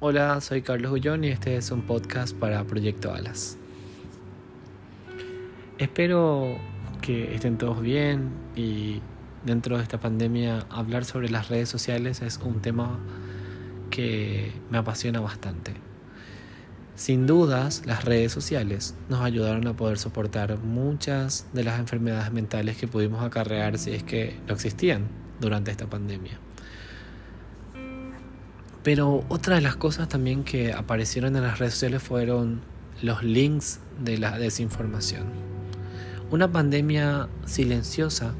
Hola, soy Carlos Ullón y este es un podcast para Proyecto Alas. Espero que estén todos bien y dentro de esta pandemia hablar sobre las redes sociales es un tema que me apasiona bastante. Sin dudas, las redes sociales nos ayudaron a poder soportar muchas de las enfermedades mentales que pudimos acarrear si es que no existían durante esta pandemia. Pero otra de las cosas también que aparecieron en las redes sociales fueron los links de la desinformación. Una pandemia silenciosa,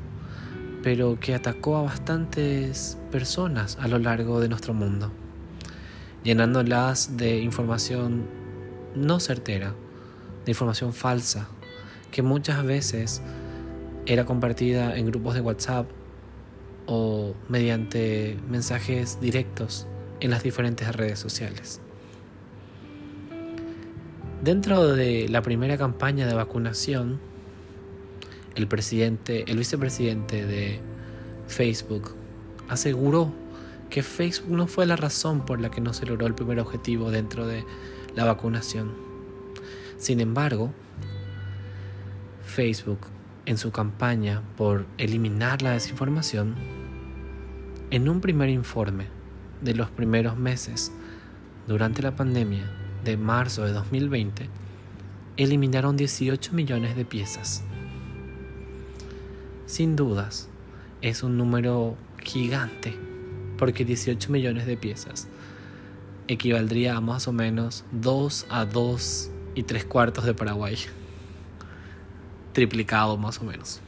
pero que atacó a bastantes personas a lo largo de nuestro mundo, llenándolas de información no certera, de información falsa, que muchas veces era compartida en grupos de WhatsApp o mediante mensajes directos en las diferentes redes sociales. Dentro de la primera campaña de vacunación, el presidente, el vicepresidente de Facebook aseguró que Facebook no fue la razón por la que no se logró el primer objetivo dentro de la vacunación. Sin embargo, Facebook en su campaña por eliminar la desinformación, en un primer informe de los primeros meses durante la pandemia de marzo de 2020, eliminaron 18 millones de piezas. Sin dudas, es un número gigante, porque 18 millones de piezas equivaldría a más o menos 2 a 2 y 3 cuartos de Paraguay. Triplicado más o menos.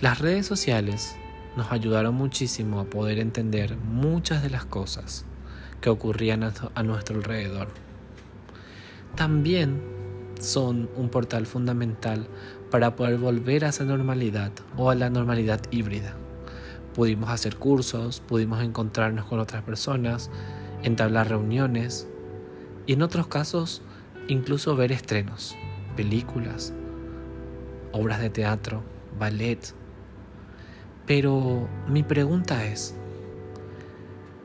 Las redes sociales nos ayudaron muchísimo a poder entender muchas de las cosas que ocurrían a nuestro alrededor. También son un portal fundamental para poder volver a esa normalidad o a la normalidad híbrida. Pudimos hacer cursos, pudimos encontrarnos con otras personas, entablar reuniones y en otros casos incluso ver estrenos, películas, obras de teatro, ballet, pero mi pregunta es,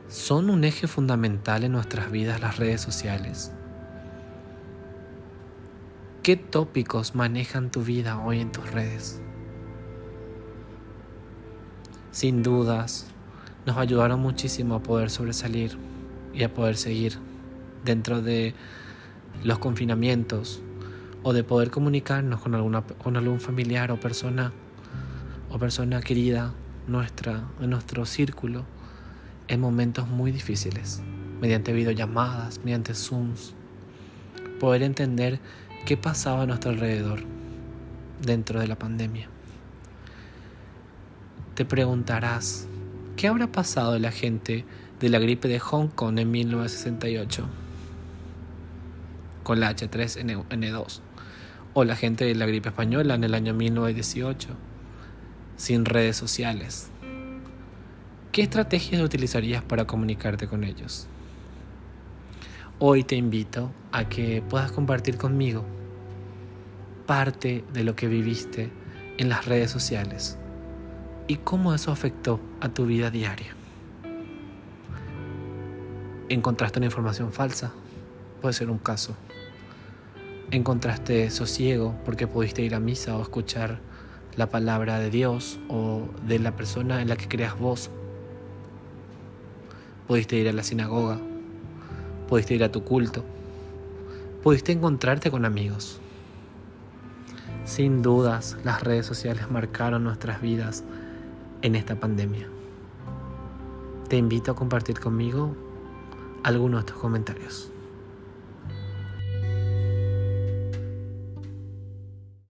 ¿son un eje fundamental en nuestras vidas las redes sociales? ¿Qué tópicos manejan tu vida hoy en tus redes? Sin dudas, nos ayudaron muchísimo a poder sobresalir y a poder seguir dentro de los confinamientos o de poder comunicarnos con, alguna, con algún familiar o persona o persona querida nuestra, en nuestro círculo en momentos muy difíciles, mediante videollamadas, mediante Zooms, poder entender qué pasaba a nuestro alrededor dentro de la pandemia. Te preguntarás, ¿qué habrá pasado de la gente de la gripe de Hong Kong en 1968 con la H3N2 o la gente de la gripe española en el año 1918? Sin redes sociales, ¿qué estrategias utilizarías para comunicarte con ellos? Hoy te invito a que puedas compartir conmigo parte de lo que viviste en las redes sociales y cómo eso afectó a tu vida diaria. ¿Encontraste una información falsa? Puede ser un caso. ¿Encontraste sosiego porque pudiste ir a misa o escuchar la palabra de Dios o de la persona en la que creas vos. Pudiste ir a la sinagoga, pudiste ir a tu culto, pudiste encontrarte con amigos. Sin dudas, las redes sociales marcaron nuestras vidas en esta pandemia. Te invito a compartir conmigo algunos de tus comentarios.